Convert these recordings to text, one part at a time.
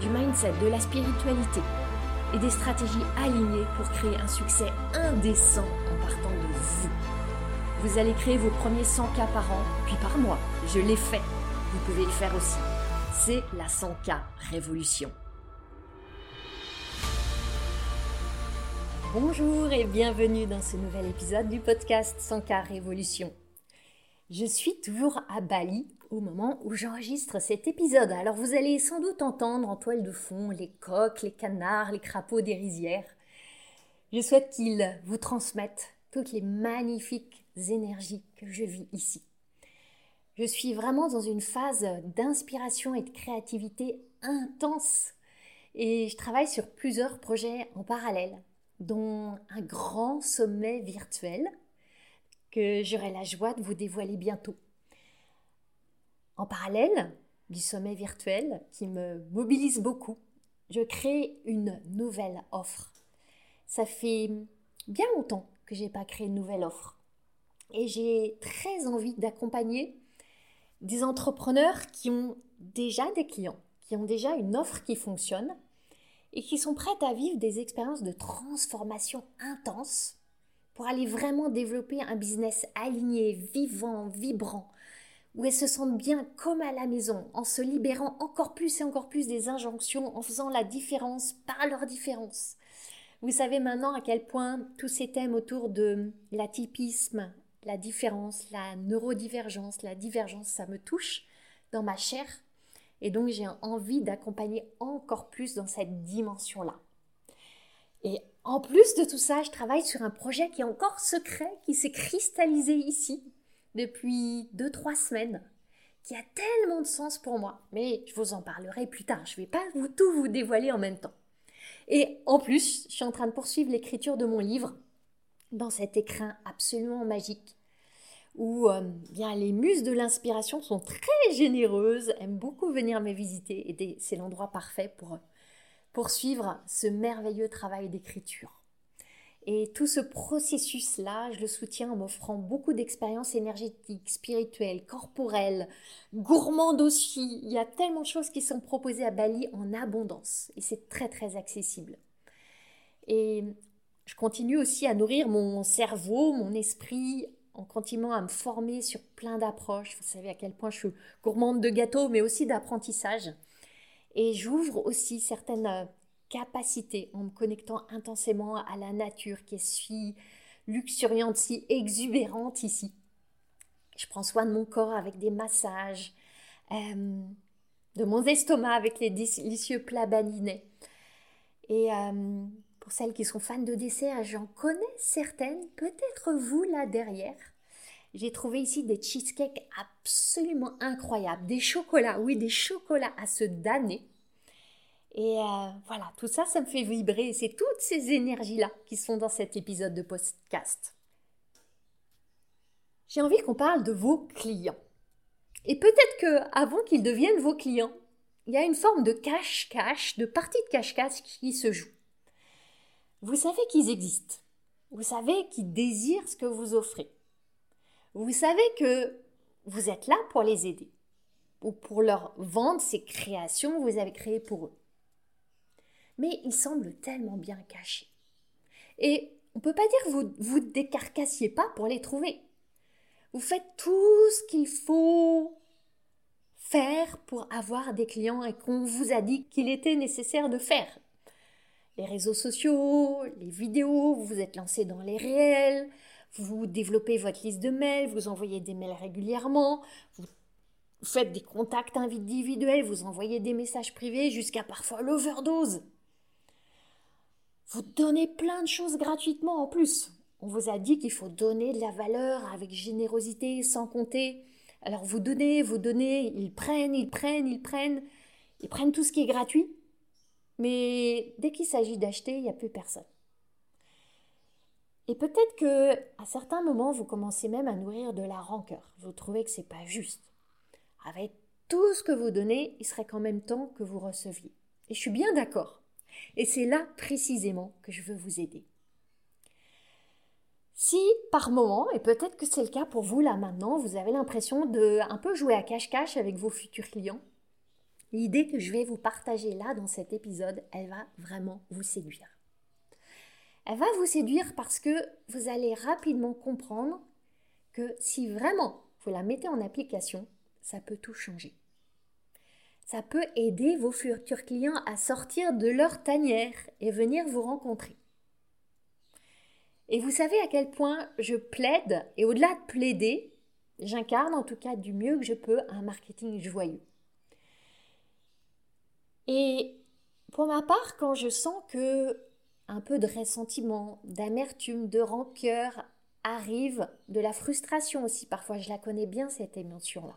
du mindset, de la spiritualité et des stratégies alignées pour créer un succès indécent en partant de vous. Vous allez créer vos premiers 100 cas par an, puis par mois. Je l'ai fait. Vous pouvez le faire aussi. C'est la 100K Révolution. Bonjour et bienvenue dans ce nouvel épisode du podcast 100K Révolution. Je suis toujours à Bali au moment où j'enregistre cet épisode. Alors vous allez sans doute entendre en toile de fond les coqs, les canards, les crapauds des rizières. Je souhaite qu'ils vous transmettent toutes les magnifiques énergies que je vis ici. Je suis vraiment dans une phase d'inspiration et de créativité intense et je travaille sur plusieurs projets en parallèle, dont un grand sommet virtuel que j'aurai la joie de vous dévoiler bientôt. En parallèle du sommet virtuel qui me mobilise beaucoup, je crée une nouvelle offre. Ça fait bien longtemps que je n'ai pas créé une nouvelle offre. Et j'ai très envie d'accompagner des entrepreneurs qui ont déjà des clients, qui ont déjà une offre qui fonctionne et qui sont prêtes à vivre des expériences de transformation intense pour aller vraiment développer un business aligné, vivant, vibrant, où elles se sentent bien comme à la maison, en se libérant encore plus et encore plus des injonctions, en faisant la différence par leur différence. Vous savez maintenant à quel point tous ces thèmes autour de l'atypisme, la différence, la neurodivergence, la divergence, ça me touche dans ma chair. Et donc j'ai envie d'accompagner encore plus dans cette dimension-là. Et en plus de tout ça, je travaille sur un projet qui est encore secret, qui s'est cristallisé ici, depuis 2-3 semaines, qui a tellement de sens pour moi. Mais je vous en parlerai plus tard, je ne vais pas vous, tout vous dévoiler en même temps. Et en plus, je suis en train de poursuivre l'écriture de mon livre dans cet écrin absolument magique où euh, bien les muses de l'inspiration sont très généreuses, aiment beaucoup venir me visiter et c'est l'endroit parfait pour euh, poursuivre ce merveilleux travail d'écriture. Et tout ce processus-là, je le soutiens en m'offrant beaucoup d'expériences énergétiques, spirituelles, corporelles, gourmandes aussi. Il y a tellement de choses qui sont proposées à Bali en abondance et c'est très très accessible. Et je continue aussi à nourrir mon cerveau, mon esprit, en continuant à me former sur plein d'approches. Vous savez à quel point je suis gourmande de gâteaux, mais aussi d'apprentissage. Et j'ouvre aussi certaines capacité en me connectant intensément à la nature qui est si luxuriante, si exubérante ici. Je prends soin de mon corps avec des massages, euh, de mon estomac avec les délicieux plats balinais. Et euh, pour celles qui sont fans de dessert, j'en connais certaines, peut-être vous là derrière. J'ai trouvé ici des cheesecakes absolument incroyables, des chocolats, oui, des chocolats à se damner. Et euh, voilà, tout ça, ça me fait vibrer. C'est toutes ces énergies-là qui sont dans cet épisode de podcast. J'ai envie qu'on parle de vos clients. Et peut-être que avant qu'ils deviennent vos clients, il y a une forme de cache-cache, de partie de cache-cache qui se joue. Vous savez qu'ils existent. Vous savez qu'ils désirent ce que vous offrez. Vous savez que vous êtes là pour les aider ou pour leur vendre ces créations que vous avez créées pour eux mais ils semblent tellement bien cachés. Et on ne peut pas dire que vous vous décarcassiez pas pour les trouver. Vous faites tout ce qu'il faut faire pour avoir des clients et qu'on vous a dit qu'il était nécessaire de faire. Les réseaux sociaux, les vidéos, vous vous êtes lancé dans les réels, vous développez votre liste de mails, vous envoyez des mails régulièrement, vous faites des contacts individuels, vous envoyez des messages privés jusqu'à parfois l'overdose. Vous donnez plein de choses gratuitement en plus. On vous a dit qu'il faut donner de la valeur avec générosité, sans compter. Alors vous donnez, vous donnez, ils prennent, ils prennent, ils prennent, ils prennent tout ce qui est gratuit. mais dès qu'il s'agit d'acheter, il n'y a plus personne. Et peut-être que à certains moments, vous commencez même à nourrir de la rancœur. Vous trouvez que c'est pas juste. Avec tout ce que vous donnez, il serait quand même temps que vous receviez. Et je suis bien d'accord. Et c'est là précisément que je veux vous aider. Si par moment, et peut-être que c'est le cas pour vous là maintenant, vous avez l'impression de un peu jouer à cache-cache avec vos futurs clients, l'idée que je vais vous partager là dans cet épisode, elle va vraiment vous séduire. Elle va vous séduire parce que vous allez rapidement comprendre que si vraiment vous la mettez en application, ça peut tout changer. Ça peut aider vos futurs clients à sortir de leur tanière et venir vous rencontrer. Et vous savez à quel point je plaide, et au-delà de plaider, j'incarne en tout cas du mieux que je peux un marketing joyeux. Et pour ma part, quand je sens que un peu de ressentiment, d'amertume, de rancœur arrive, de la frustration aussi, parfois je la connais bien cette émotion-là.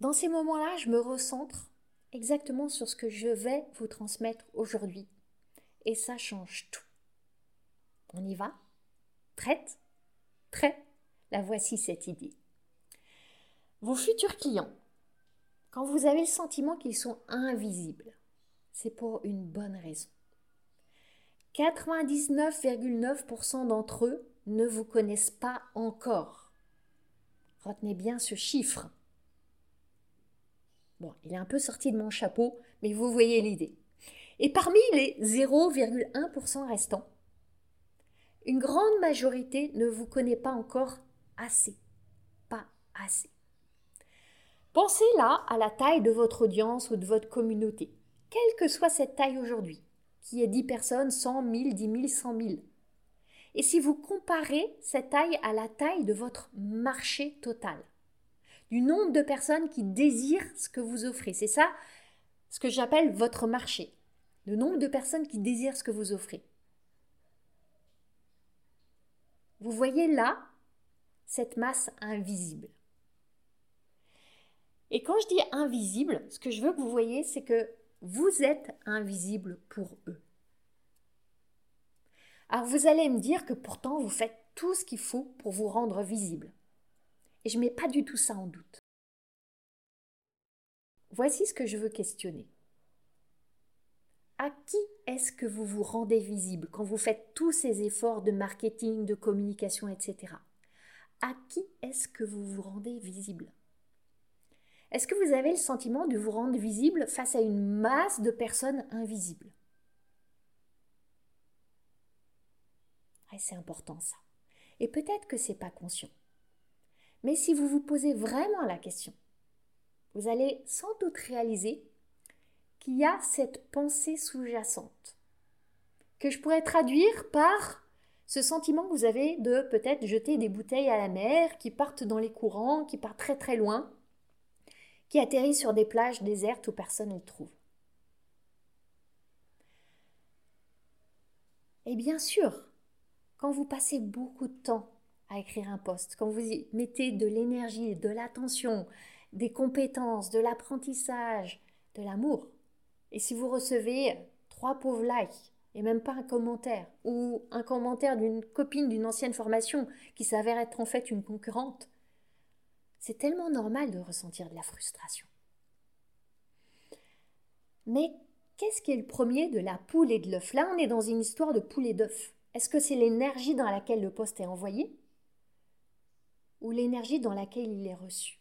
Dans ces moments-là, je me recentre exactement sur ce que je vais vous transmettre aujourd'hui. Et ça change tout. On y va? Prête? Prêt La voici cette idée. Vos futurs clients, quand vous avez le sentiment qu'ils sont invisibles, c'est pour une bonne raison. 99,9% d'entre eux ne vous connaissent pas encore. Retenez bien ce chiffre. Bon, il est un peu sorti de mon chapeau, mais vous voyez l'idée. Et parmi les 0,1% restants, une grande majorité ne vous connaît pas encore assez. Pas assez. Pensez là à la taille de votre audience ou de votre communauté, quelle que soit cette taille aujourd'hui qui est 10 personnes, 100, 1000, 10 000, 100 000. Et si vous comparez cette taille à la taille de votre marché total, du nombre de personnes qui désirent ce que vous offrez, c'est ça ce que j'appelle votre marché, le nombre de personnes qui désirent ce que vous offrez. Vous voyez là cette masse invisible. Et quand je dis invisible, ce que je veux que vous voyez, c'est que vous êtes invisible pour eux. Alors vous allez me dire que pourtant vous faites tout ce qu'il faut pour vous rendre visible. Et je ne mets pas du tout ça en doute. Voici ce que je veux questionner. À qui est-ce que vous vous rendez visible quand vous faites tous ces efforts de marketing, de communication, etc. À qui est-ce que vous vous rendez visible? Est-ce que vous avez le sentiment de vous rendre visible face à une masse de personnes invisibles? C'est important ça. Et peut-être que ce n'est pas conscient. Mais si vous vous posez vraiment la question, vous allez sans doute réaliser qu'il y a cette pensée sous-jacente que je pourrais traduire par ce sentiment que vous avez de peut-être jeter des bouteilles à la mer qui partent dans les courants, qui partent très très loin, qui atterrit sur des plages désertes où personne ne le trouve. Et bien sûr, quand vous passez beaucoup de temps à écrire un poste, quand vous y mettez de l'énergie, de l'attention, des compétences, de l'apprentissage, de l'amour, et si vous recevez trois pauvres likes et même pas un commentaire, ou un commentaire d'une copine d'une ancienne formation qui s'avère être en fait une concurrente, c'est tellement normal de ressentir de la frustration. Mais qu'est-ce qui est le premier de la poule et de l'œuf? Là, on est dans une histoire de poule et d'œuf. Est-ce que c'est l'énergie dans laquelle le poste est envoyé? Ou l'énergie dans laquelle il est reçu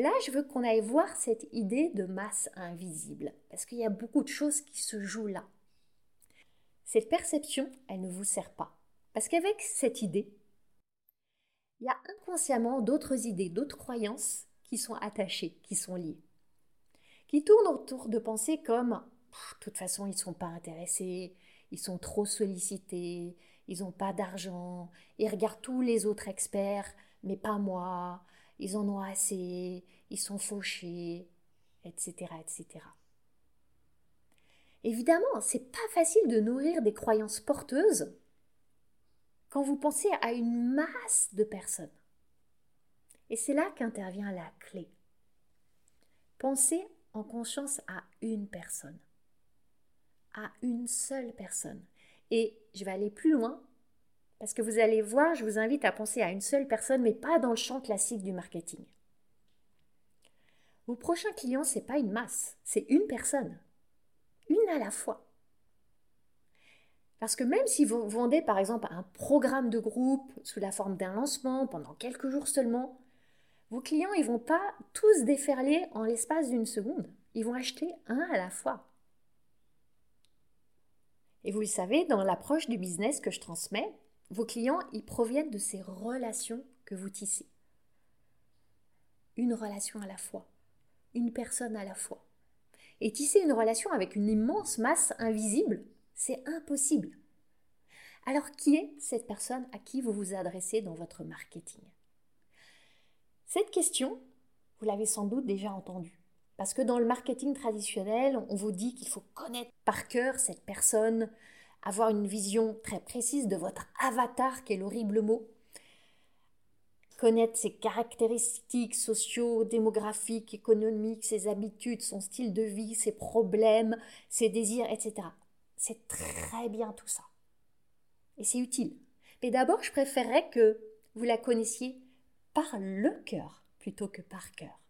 là, je veux qu'on aille voir cette idée de masse invisible, parce qu'il y a beaucoup de choses qui se jouent là. Cette perception, elle ne vous sert pas. Parce qu'avec cette idée, il y a inconsciemment d'autres idées, d'autres croyances qui sont attachées, qui sont liées, qui tournent autour de pensées comme de toute façon ils ne sont pas intéressés, ils sont trop sollicités, ils n'ont pas d'argent, ils regardent tous les autres experts, mais pas moi, ils en ont assez, ils sont fauchés, etc., etc. Évidemment, c'est pas facile de nourrir des croyances porteuses quand vous pensez à une masse de personnes. Et c'est là qu'intervient la clé. Pensez en conscience à une personne. À une seule personne. Et je vais aller plus loin parce que vous allez voir, je vous invite à penser à une seule personne, mais pas dans le champ classique du marketing. Vos prochains clients, ce n'est pas une masse, c'est une personne. Une à la fois. Parce que même si vous vendez par exemple un programme de groupe sous la forme d'un lancement pendant quelques jours seulement, vos clients ils vont pas tous déferler en l'espace d'une seconde. Ils vont acheter un à la fois. Et vous le savez, dans l'approche du business que je transmets, vos clients ils proviennent de ces relations que vous tissez. Une relation à la fois, une personne à la fois. Et tisser une relation avec une immense masse invisible, c'est impossible. Alors qui est cette personne à qui vous vous adressez dans votre marketing? Cette question, vous l'avez sans doute déjà entendue. Parce que dans le marketing traditionnel, on vous dit qu'il faut connaître par cœur cette personne, avoir une vision très précise de votre avatar, qui est l'horrible mot, connaître ses caractéristiques socio, démographiques, économiques, ses habitudes, son style de vie, ses problèmes, ses désirs, etc. C'est très bien tout ça. Et c'est utile. Mais d'abord, je préférerais que vous la connaissiez par le cœur plutôt que par cœur.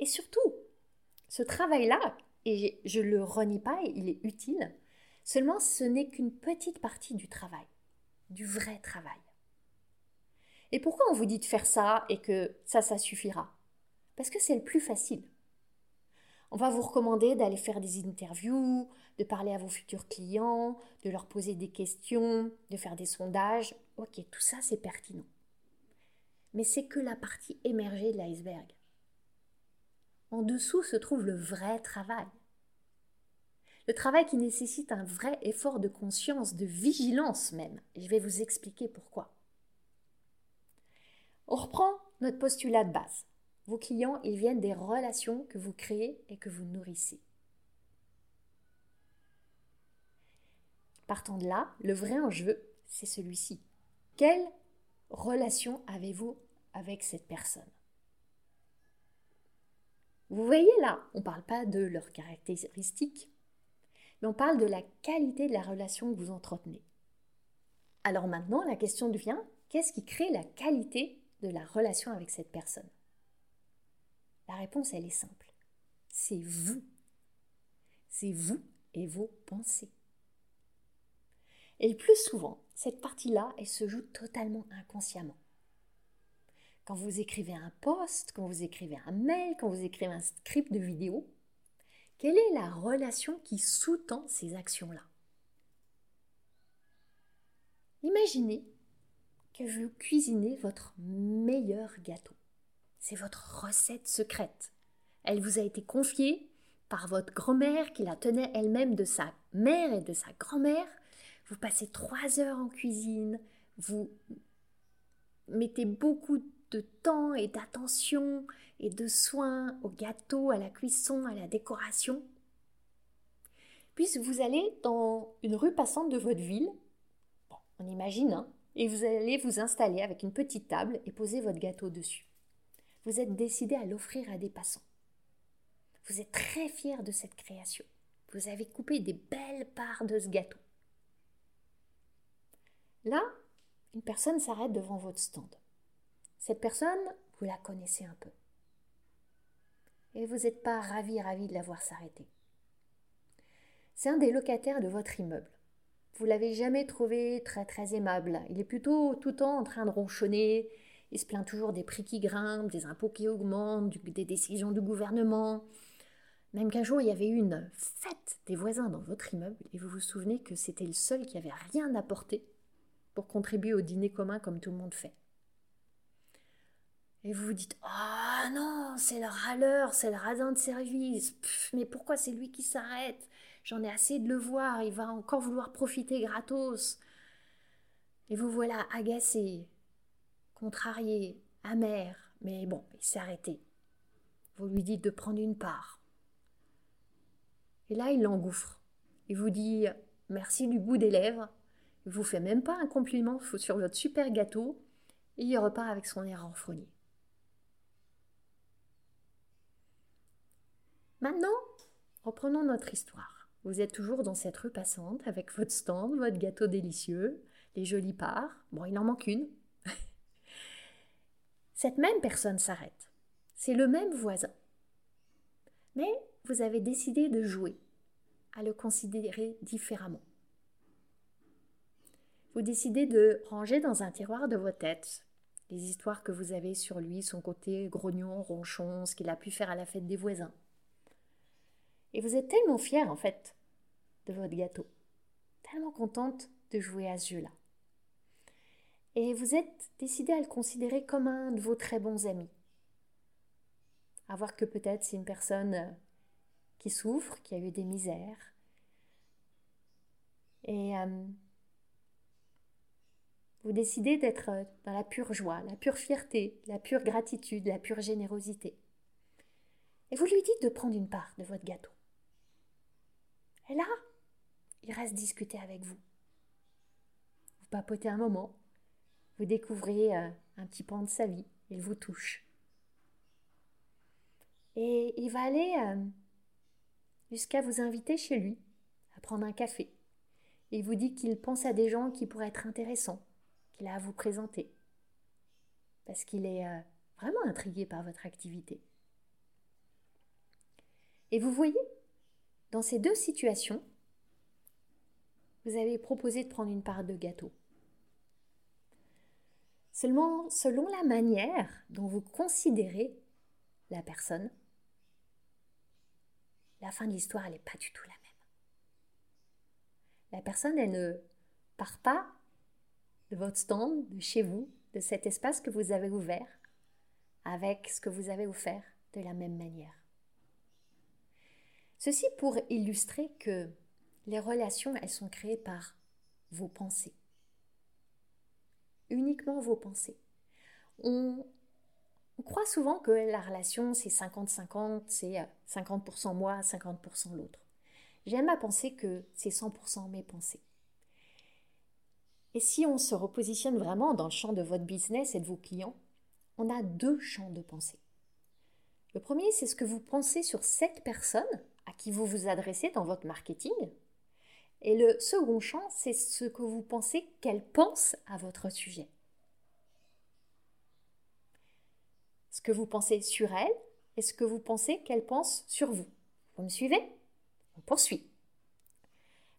Et surtout, ce travail-là, et je ne le renie pas, il est utile, seulement ce n'est qu'une petite partie du travail, du vrai travail. Et pourquoi on vous dit de faire ça et que ça, ça suffira? Parce que c'est le plus facile. On va vous recommander d'aller faire des interviews, de parler à vos futurs clients, de leur poser des questions, de faire des sondages. Ok, tout ça c'est pertinent. Mais c'est que la partie émergée de l'iceberg. En dessous se trouve le vrai travail. Le travail qui nécessite un vrai effort de conscience, de vigilance même. je vais vous expliquer pourquoi. On reprend notre postulat de base. Vos clients, ils viennent des relations que vous créez et que vous nourrissez. Partant de là, le vrai enjeu, c'est celui-ci. Quelle relation avez-vous avec cette personne? Vous voyez là, on ne parle pas de leurs caractéristiques, mais on parle de la qualité de la relation que vous entretenez. Alors maintenant, la question devient, qu'est-ce qui crée la qualité de la relation avec cette personne? La réponse, elle est simple. C'est vous. C'est vous et vos pensées. Et le plus souvent, cette partie-là, elle se joue totalement inconsciemment. Quand vous écrivez un post, quand vous écrivez un mail, quand vous écrivez un script de vidéo, quelle est la relation qui sous-tend ces actions-là? Imaginez que vous cuisinez votre meilleur gâteau. C'est votre recette secrète. Elle vous a été confiée par votre grand-mère qui la tenait elle-même de sa mère et de sa grand-mère. Vous passez trois heures en cuisine, vous mettez beaucoup de temps et d'attention et de soins au gâteau, à la cuisson, à la décoration. Puis vous allez dans une rue passante de votre ville, on imagine, hein, et vous allez vous installer avec une petite table et poser votre gâteau dessus vous êtes décidé à l'offrir à des passants. Vous êtes très fier de cette création. Vous avez coupé des belles parts de ce gâteau. Là, une personne s'arrête devant votre stand. Cette personne, vous la connaissez un peu. Et vous n'êtes pas ravi, ravi de la voir s'arrêter. C'est un des locataires de votre immeuble. Vous l'avez jamais trouvé très très aimable. Il est plutôt tout le temps en train de ronchonner, il se plaint toujours des prix qui grimpent, des impôts qui augmentent, des décisions du gouvernement. Même qu'un jour, il y avait une fête des voisins dans votre immeuble et vous vous souvenez que c'était le seul qui avait rien apporté pour contribuer au dîner commun comme tout le monde fait. Et vous vous dites oh non, c'est le râleur, c'est le radin de service. mais pourquoi c'est lui qui s'arrête? J'en ai assez de le voir, il va encore vouloir profiter gratos. Et vous voilà agacé, contrarié, amer, mais bon, il s'est arrêté. Vous lui dites de prendre une part. Et là, il l'engouffre. Il vous dit merci du bout des lèvres. Il vous fait même pas un compliment sur votre super gâteau. Et il repart avec son air renfrogné. Maintenant, reprenons notre histoire. Vous êtes toujours dans cette rue passante avec votre stand, votre gâteau délicieux, les jolies parts. Bon, il en manque une. cette même personne s'arrête. C'est le même voisin. Mais vous avez décidé de jouer, à le considérer différemment. Vous décidez de ranger dans un tiroir de vos têtes les histoires que vous avez sur lui, son côté grognon, ronchon, ce qu'il a pu faire à la fête des voisins. Et vous êtes tellement fière, en fait, de votre gâteau, tellement contente de jouer à ce jeu-là. Et vous êtes décidé à le considérer comme un de vos très bons amis. À voir que peut-être c'est une personne euh, qui souffre, qui a eu des misères. Et euh, vous décidez d'être euh, dans la pure joie, la pure fierté, la pure gratitude, la pure générosité. Et vous lui dites de prendre une part de votre gâteau. Et là, il reste discuter avec vous. Vous papotez un moment, vous découvrez euh, un petit pan de sa vie, il vous touche. Et il va aller euh, jusqu'à vous inviter chez lui à prendre un café. Il vous dit qu'il pense à des gens qui pourraient être intéressants, qu'il a à vous présenter. Parce qu'il est euh, vraiment intrigué par votre activité. Et vous voyez, dans ces deux situations, vous avez proposé de prendre une part de gâteau. Seulement, selon la manière dont vous considérez la personne, la fin de l'histoire, n'est pas du tout la même. La personne, elle ne part pas de votre stand, de chez vous, de cet espace que vous avez ouvert, avec ce que vous avez offert de la même manière. Ceci pour illustrer que les relations, elles sont créées par vos pensées. Uniquement vos pensées. On, croit souvent que la relation, c'est 50-50, c'est 50% moi, 50% l'autre. J'aime à penser que c'est 100% mes pensées. Et si on se repositionne vraiment dans le champ de votre business et de vos clients, on a deux champs de pensée. Le premier, c'est ce que vous pensez sur cette personne qui vous vous adressez dans votre marketing. Et le second champ, c'est ce que vous pensez qu'elle pense à votre sujet. Ce que vous pensez sur elle? Et ce que vous pensez qu'elle pense sur vous? Vous me suivez? On poursuit.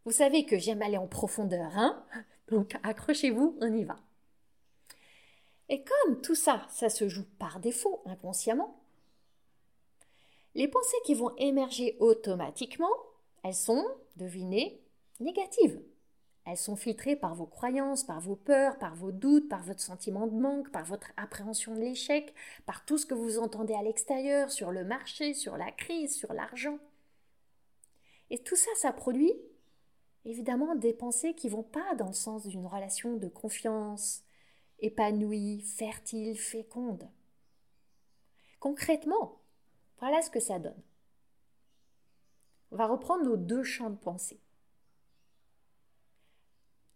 Vous savez que j'aime aller en profondeur, hein? Donc accrochez-vous, on y va. Et comme tout ça, ça se joue par défaut, inconsciemment, les pensées qui vont émerger automatiquement, elles sont, devinez, négatives. Elles sont filtrées par vos croyances, par vos peurs, par vos doutes, par votre sentiment de manque, par votre appréhension de l'échec, par tout ce que vous entendez à l'extérieur, sur le marché, sur la crise, sur l'argent. Et tout ça, ça produit évidemment des pensées qui vont pas dans le sens d'une relation de confiance, épanouie, fertile, féconde. Concrètement, voilà ce que ça donne. On va reprendre nos deux champs de pensée.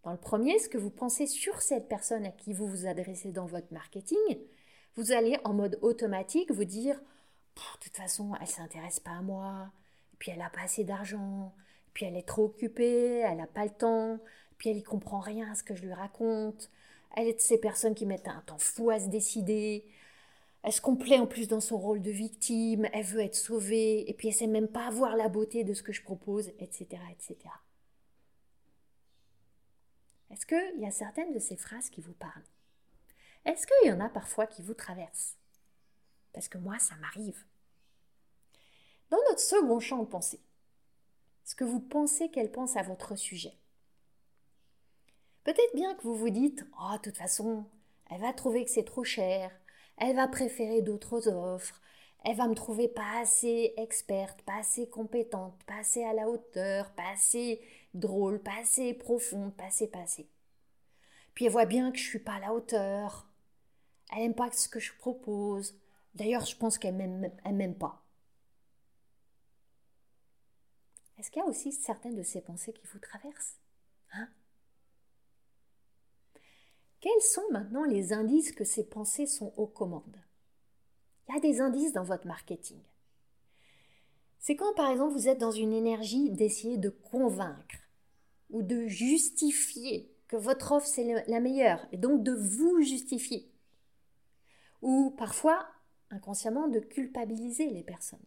Dans le premier, ce que vous pensez sur cette personne à qui vous vous adressez dans votre marketing, vous allez en mode automatique vous dire de toute façon, elle ne s'intéresse pas à moi, puis elle n'a pas assez d'argent, puis elle est trop occupée, elle n'a pas le temps, puis elle y comprend rien à ce que je lui raconte. Elle est de ces personnes qui mettent un temps fou à se décider. Elle se complaît en plus dans son rôle de victime, elle veut être sauvée, et puis elle sait même pas voir la beauté de ce que je propose, etc. etc. Est-ce qu'il y a certaines de ces phrases qui vous parlent? Est-ce qu'il y en a parfois qui vous traversent? Parce que moi, ça m'arrive. Dans notre second champ de pensée, ce que vous pensez qu'elle pense à votre sujet. Peut-être bien que vous vous dites Oh, de toute façon, elle va trouver que c'est trop cher, elle va préférer d'autres offres, elle va me trouver pas assez experte, pas assez compétente, pas assez à la hauteur, pas assez drôle, pas assez profonde, pas assez, pas. Puis elle voit bien que je suis pas à la hauteur. Elle n'aime pas ce que je propose. D'ailleurs, je pense qu'elle m'aime, m'aime pas. Est-ce qu'il y a aussi certaines de ces pensées qui vous traversent? Hein? Quels sont maintenant les indices que ces pensées sont aux commandes? Il y a des indices dans votre marketing. C'est quand par exemple vous êtes dans une énergie d'essayer de convaincre ou de justifier que votre offre c'est la meilleure et donc de vous justifier. Ou parfois inconsciemment de culpabiliser les personnes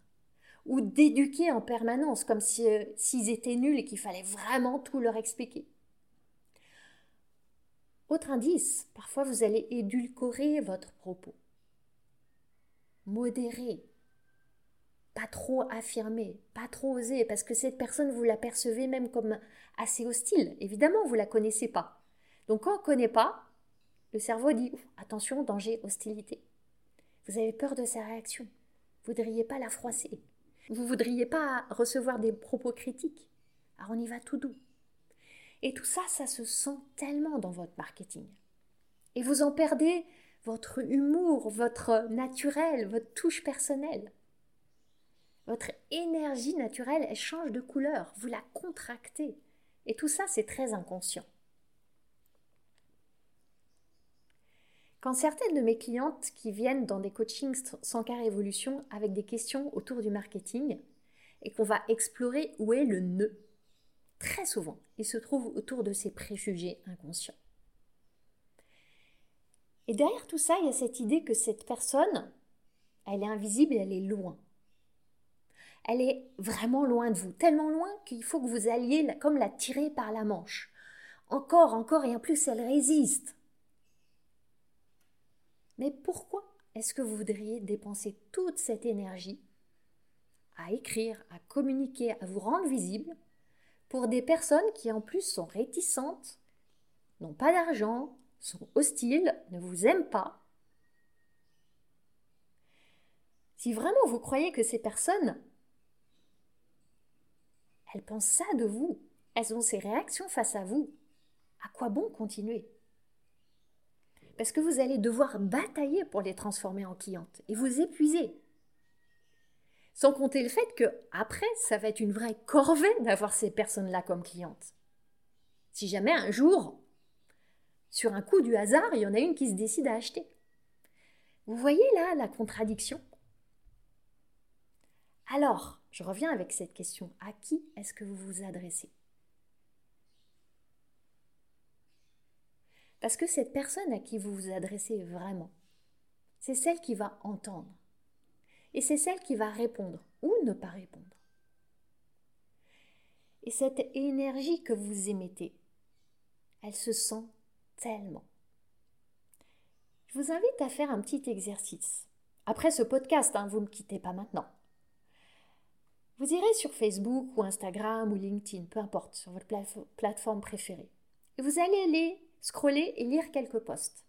ou d'éduquer en permanence comme euh, s'ils étaient nuls et qu'il fallait vraiment tout leur expliquer. Autre indice, parfois vous allez édulcorer votre propos, modérer, pas trop affirmer, pas trop oser, parce que cette personne, vous la percevez même comme assez hostile. Évidemment, vous ne la connaissez pas. Donc quand on ne connaît pas, le cerveau dit attention, danger, hostilité. Vous avez peur de sa réaction. Vous ne voudriez pas la froisser. Vous ne voudriez pas recevoir des propos critiques. Alors on y va tout doux. Et tout ça, ça se sent tellement dans votre marketing. Et vous en perdez votre humour, votre naturel, votre touche personnelle. Votre énergie naturelle, elle change de couleur, vous la contractez. Et tout ça, c'est très inconscient. Quand certaines de mes clientes qui viennent dans des coachings sans car évolution avec des questions autour du marketing et qu'on va explorer où est le nœud, très souvent, il se trouve autour de ces préjugés inconscients. Et derrière tout ça, il y a cette idée que cette personne, elle est invisible elle est loin. Elle est vraiment loin de vous, tellement loin qu'il faut que vous alliez comme la tirer par la manche. Encore, encore, et en plus, elle résiste. Mais pourquoi est-ce que vous voudriez dépenser toute cette énergie à écrire, à communiquer, à vous rendre visible pour des personnes qui en plus sont réticentes, n'ont pas d'argent, sont hostiles, ne vous aiment pas Si vraiment vous croyez que ces personnes, elles pensent ça de vous, elles ont ces réactions face à vous, à quoi bon continuer? Parce que vous allez devoir batailler pour les transformer en clientes et vous épuiser. Sans compter le fait que après, ça va être une vraie corvée d'avoir ces personnes-là comme clientes. Si jamais un jour, sur un coup du hasard, il y en a une qui se décide à acheter. Vous voyez là la contradiction? Alors, je reviens avec cette question. À qui est-ce que vous vous adressez? Parce que cette personne à qui vous vous adressez vraiment, c'est celle qui va entendre. Et c'est celle qui va répondre ou ne pas répondre. Et cette énergie que vous émettez, elle se sent tellement. Je vous invite à faire un petit exercice. Après ce podcast, hein, vous ne me quittez pas maintenant. Vous irez sur Facebook ou Instagram ou LinkedIn, peu importe, sur votre plateforme préférée. Et vous allez aller scroller et lire quelques posts.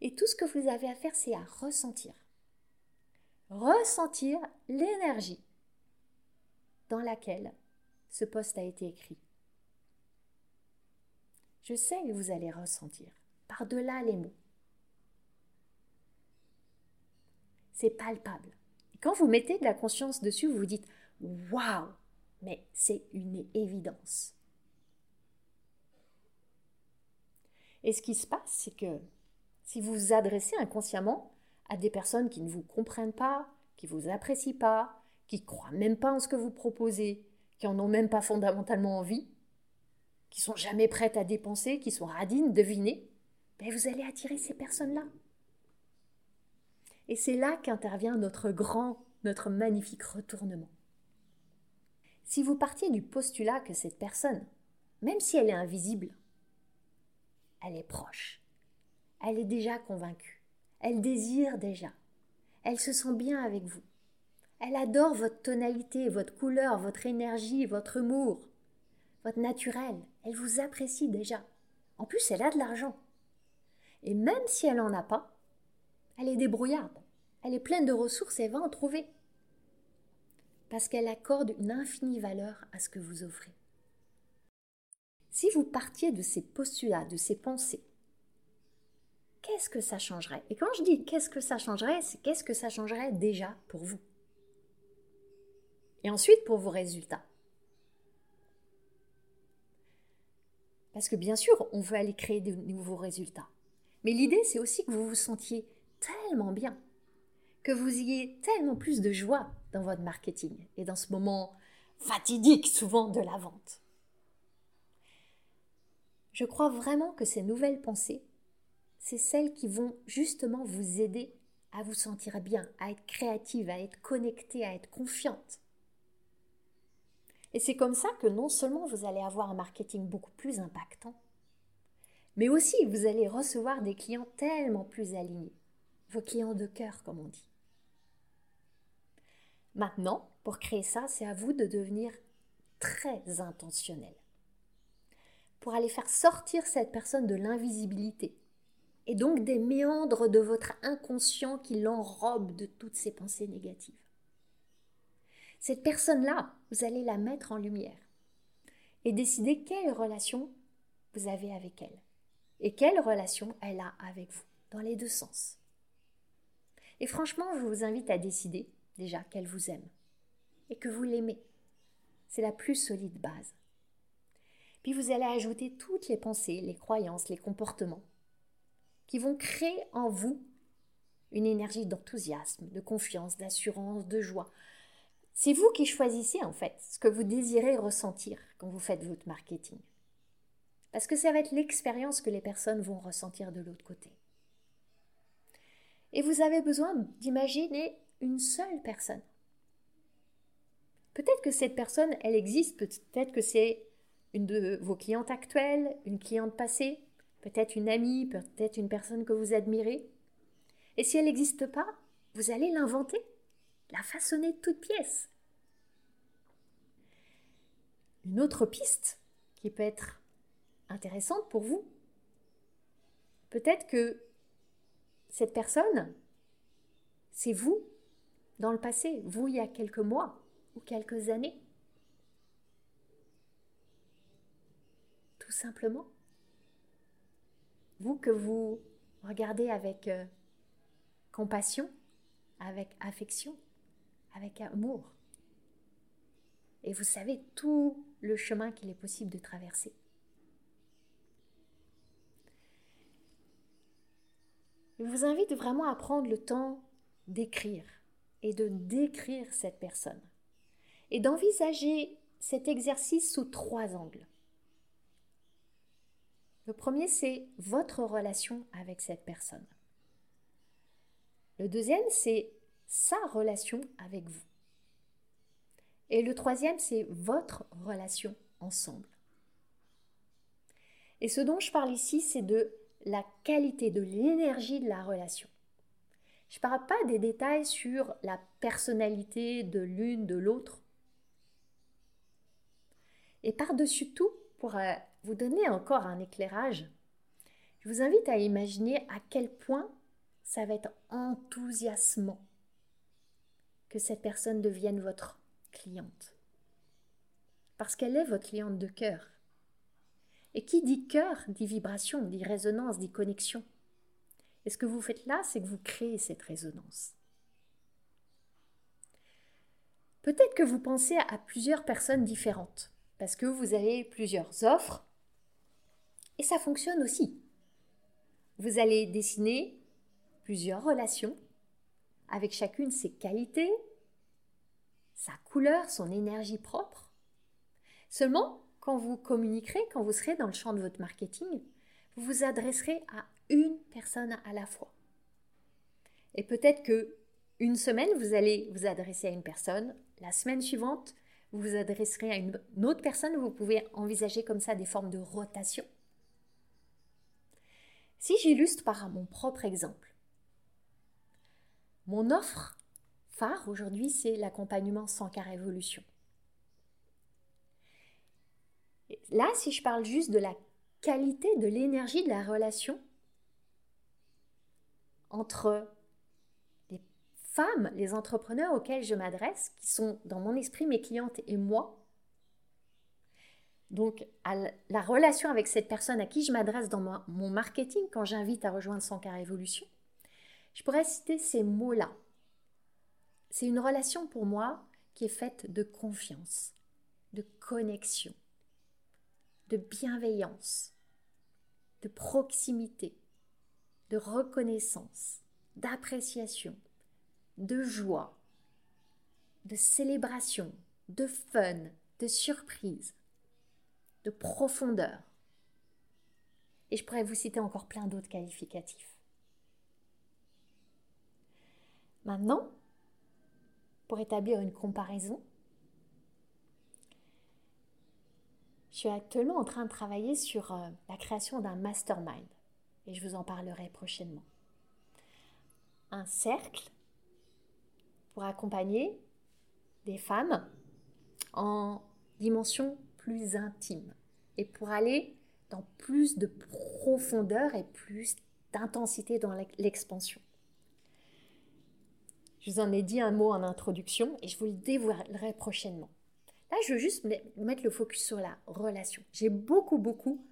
Et tout ce que vous avez à faire, c'est à ressentir. Ressentir l'énergie dans laquelle ce post a été écrit. Je sais que vous allez ressentir, par-delà les mots. C'est palpable. Quand vous mettez de la conscience dessus, vous vous dites Waouh Mais c'est une évidence. Et ce qui se passe, c'est que si vous vous adressez inconsciemment à des personnes qui ne vous comprennent pas, qui vous apprécient pas, qui croient même pas en ce que vous proposez, qui en ont même pas fondamentalement envie, qui sont jamais prêtes à dépenser, qui sont radines, devinez, ben vous allez attirer ces personnes-là. Et c'est là qu'intervient notre grand, notre magnifique retournement. Si vous partiez du postulat que cette personne, même si elle est invisible, elle est proche. Elle est déjà convaincue. Elle désire déjà. Elle se sent bien avec vous. Elle adore votre tonalité, votre couleur, votre énergie, votre humour, votre naturel. Elle vous apprécie déjà. En plus, elle a de l'argent. Et même si elle n'en a pas, elle est débrouillarde. Elle est pleine de ressources et va en trouver. Parce qu'elle accorde une infinie valeur à ce que vous offrez. Si vous partiez de ces postulats, de ces pensées, qu'est-ce que ça changerait? Et quand je dis qu'est-ce que ça changerait, c'est qu'est-ce que ça changerait déjà pour vous? Et ensuite pour vos résultats. Parce que bien sûr, on veut aller créer de nouveaux résultats. Mais l'idée, c'est aussi que vous vous sentiez tellement bien, que vous ayez tellement plus de joie, dans votre marketing et dans ce moment fatidique souvent de la vente. Je crois vraiment que ces nouvelles pensées, c'est celles qui vont justement vous aider à vous sentir bien, à être créative, à être connectée, à être confiante. Et c'est comme ça que non seulement vous allez avoir un marketing beaucoup plus impactant, mais aussi vous allez recevoir des clients tellement plus alignés, vos clients de cœur comme on dit. Maintenant, pour créer ça, c'est à vous de devenir très intentionnel. Pour aller faire sortir cette personne de l'invisibilité et donc des méandres de votre inconscient qui l'enrobe de toutes ces pensées négatives. Cette personne-là, vous allez la mettre en lumière et décider quelle relation vous avez avec elle et quelle relation elle a avec vous, dans les deux sens. Et franchement, je vous invite à décider déjà qu'elle vous aime et que vous l'aimez. C'est la plus solide base. Puis vous allez ajouter toutes les pensées, les croyances, les comportements qui vont créer en vous une énergie d'enthousiasme, de confiance, d'assurance, de joie, c'est vous qui choisissez en fait ce que vous désirez ressentir quand vous faites votre marketing. Parce que ça va être l'expérience que les personnes vont ressentir de l'autre côté. Et vous avez besoin d'imaginer une seule personne. Peut-être que cette personne, elle existe, peut-être que c'est une de vos clientes actuelles, une cliente passée, peut-être une amie, peut-être une personne que vous admirez. Et si elle n'existe pas, vous allez l'inventer la façonner de toutes pièces. Une autre piste qui peut être intéressante pour vous, peut-être que cette personne, c'est vous dans le passé, vous il y a quelques mois ou quelques années. Tout simplement. Vous que vous regardez avec euh, compassion, avec affection avec amour. Et vous savez tout le chemin qu'il est possible de traverser. Je vous invite vraiment à prendre le temps d'écrire et de décrire cette personne et d'envisager cet exercice sous trois angles. Le premier, c'est votre relation avec cette personne. Le deuxième, c'est sa relation avec vous. Et le troisième, c'est votre relation ensemble. Et ce dont je parle ici, c'est de la qualité, de l'énergie de la relation. Je ne parle pas des détails sur la personnalité de l'une, de l'autre. Et par-dessus tout, pour euh, vous donner encore un éclairage, je vous invite à imaginer à quel point ça va être enthousiasmant que cette personne devienne votre cliente. Parce qu'elle est votre cliente de cœur. Et qui dit cœur dit vibration, dit résonance, dit connexion. Et ce que vous faites là, c'est que vous créez cette résonance. Peut-être que vous pensez à plusieurs personnes différentes, parce que vous avez plusieurs offres, et ça fonctionne aussi. Vous allez dessiner plusieurs relations avec chacune ses qualités, sa couleur, son énergie propre. Seulement, quand vous communiquerez, quand vous serez dans le champ de votre marketing, vous vous adresserez à une personne à la fois. Et peut-être que une semaine, vous allez vous adresser à une personne, la semaine suivante, vous vous adresserez à une autre personne, vous pouvez envisager comme ça des formes de rotation. Si j'illustre par mon propre exemple, mon offre phare aujourd'hui, c'est l'accompagnement sans car évolution. Là, si je parle juste de la qualité, de l'énergie de la relation entre les femmes, les entrepreneurs auxquels je m'adresse, qui sont dans mon esprit mes clientes et moi, donc, la relation avec cette personne à qui je m'adresse dans mon marketing quand j'invite à rejoindre son car évolution, je pourrais citer ces mots-là. C'est une relation pour moi qui est faite de confiance, de connexion, de bienveillance, de proximité, de reconnaissance, d'appréciation, de joie, de célébration, de fun, de surprise, de profondeur. Et je pourrais vous citer encore plein d'autres qualificatifs. Maintenant, pour établir une comparaison, je suis actuellement en train de travailler sur euh, la création d'un mastermind et je vous en parlerai prochainement. Un cercle pour accompagner des femmes en dimension plus intime et pour aller dans plus de profondeur et plus d'intensité dans l'expansion. Je vous en ai dit un mot en introduction et je vous le dévoilerai prochainement. Là, je veux juste mettre le focus sur la relation. J'ai beaucoup, beaucoup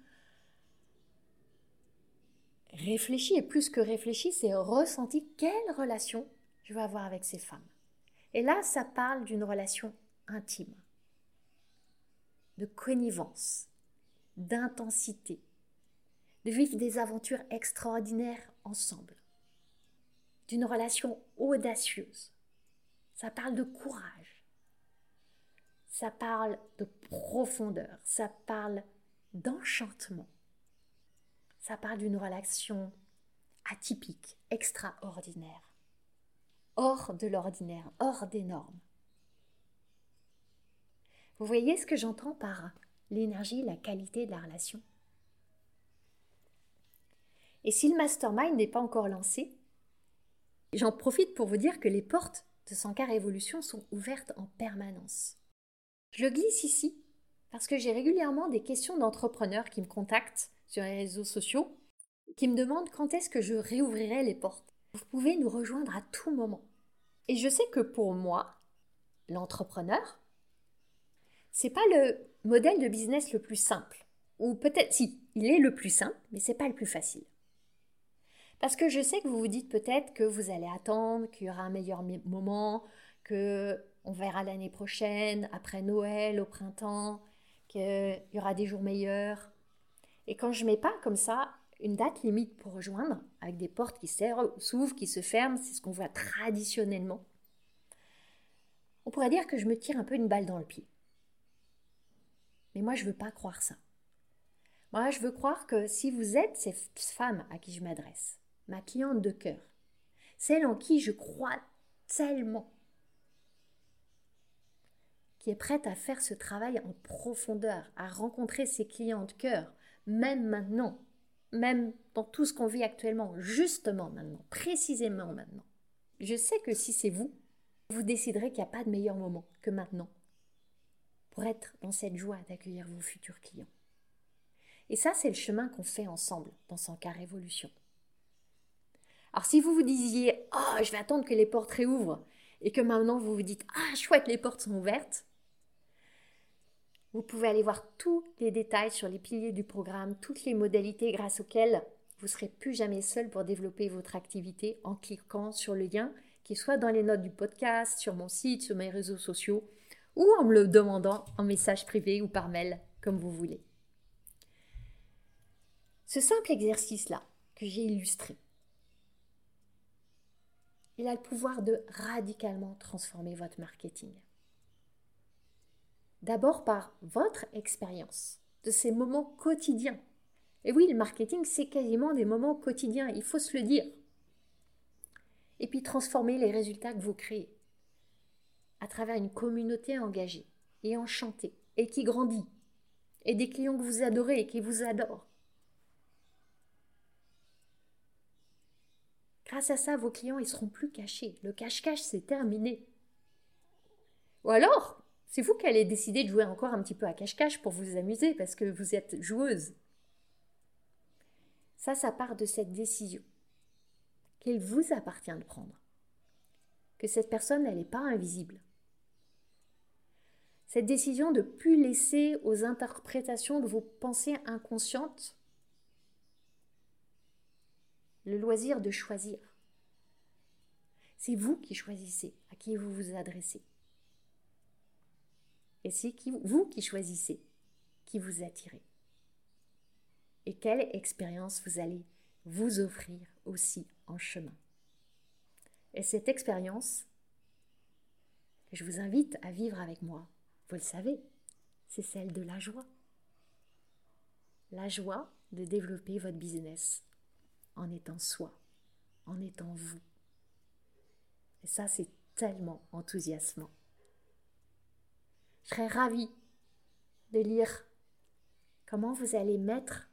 réfléchi et plus que réfléchi, c'est ressenti quelle relation je veux avoir avec ces femmes. Et là, ça parle d'une relation intime, de connivence, d'intensité, de vivre des aventures extraordinaires ensemble, d'une relation audacieuse. Ça parle de courage, ça parle de profondeur, ça parle d'enchantement, ça parle d'une relation atypique, extraordinaire, hors de l'ordinaire, hors des normes. Vous voyez ce que j'entends par l'énergie, la qualité de la relation? Et si le mastermind n'est pas encore lancé, j'en profite pour vous dire que les portes de Sankar Evolution sont ouvertes en permanence. Je glisse ici parce que j'ai régulièrement des questions d'entrepreneurs qui me contactent sur les réseaux sociaux, qui me demandent quand est-ce que je réouvrirai les portes. Vous pouvez nous rejoindre à tout moment. Et je sais que pour moi, l'entrepreneur, c'est pas le modèle de business le plus simple. Ou peut-être, si, il est le plus simple, mais c'est pas le plus facile. Parce que je sais que vous vous dites peut-être que vous allez attendre, qu'il y aura un meilleur moment, que on verra l'année prochaine, après Noël, au printemps, qu'il y aura des jours meilleurs. Et quand je mets pas comme ça une date limite pour rejoindre, avec des portes qui s'ouvrent, qui se ferment, c'est ce qu'on voit traditionnellement, on pourrait dire que je me tire un peu une balle dans le pied. Mais moi, je veux pas croire ça. Moi, je veux croire que si vous êtes cette femme à qui je m'adresse, ma cliente de cœur, celle en qui je crois tellement, qui est prête à faire ce travail en profondeur, à rencontrer ses clients de cœur, même maintenant, même dans tout ce qu'on vit actuellement, justement maintenant, précisément maintenant. Je sais que si c'est vous, vous déciderez qu'il n'y a pas de meilleur moment que maintenant être dans cette joie d'accueillir vos futurs clients. Et ça, c'est le chemin qu'on fait ensemble dans Sankar Révolution. Alors si vous vous disiez « Oh, je vais attendre que les portes réouvrent » et que maintenant vous vous dites « Ah, chouette, les portes sont ouvertes », vous pouvez aller voir tous les détails sur les piliers du programme, toutes les modalités grâce auxquelles vous serez plus jamais seul pour développer votre activité en cliquant sur le lien qui soit dans les notes du podcast, sur mon site, sur mes réseaux sociaux ou en me le demandant en message privé ou par mail, comme vous voulez. Ce simple exercice-là que j'ai illustré, il a le pouvoir de radicalement transformer votre marketing. D'abord par votre expérience de ces moments quotidiens. Et oui, le marketing, c'est quasiment des moments quotidiens, il faut se le dire. Et puis transformer les résultats que vous créez à travers une communauté engagée et enchantée et qui grandit, et des clients que vous adorez et qui vous adorent. Grâce à ça, vos clients, ils seront plus cachés. Le cache-cache, c'est terminé. Ou alors, c'est vous qui allez décider de jouer encore un petit peu à cache-cache pour vous amuser parce que vous êtes joueuse. Ça, ça part de cette décision qu'il vous appartient de prendre. Que cette personne, elle n'est pas invisible. Cette décision de plus laisser aux interprétations de vos pensées inconscientes le loisir de choisir. C'est vous qui choisissez à qui vous vous adressez. Et c'est vous qui choisissez qui vous attirez. Et quelle expérience vous allez vous offrir aussi en chemin. Et cette expérience, je vous invite à vivre avec moi, vous le savez, c'est celle de la joie. La joie de développer votre business en étant soi, en étant vous. Et ça, c'est tellement enthousiasmant. Je serais ravie de lire comment vous allez mettre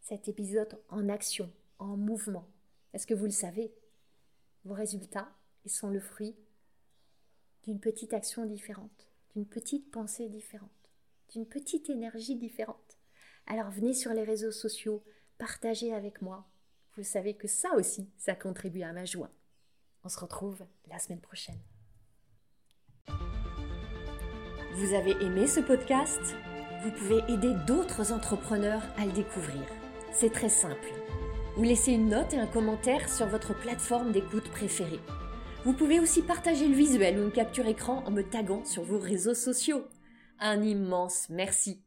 cet épisode en action, en mouvement. Est-ce que vous le savez Vos résultats, sont le fruit d'une petite action différente, d'une petite pensée différente, d'une petite énergie différente. Alors venez sur les réseaux sociaux, partagez avec moi. Vous savez que ça aussi, ça contribue à ma joie. On se retrouve la semaine prochaine. Vous avez aimé ce podcast? Vous pouvez aider d'autres entrepreneurs à le découvrir. C'est très simple. Vous laissez une note et un commentaire sur votre plateforme d'écoute préférée. Vous pouvez aussi partager le visuel ou une capture écran en me taguant sur vos réseaux sociaux. Un immense merci.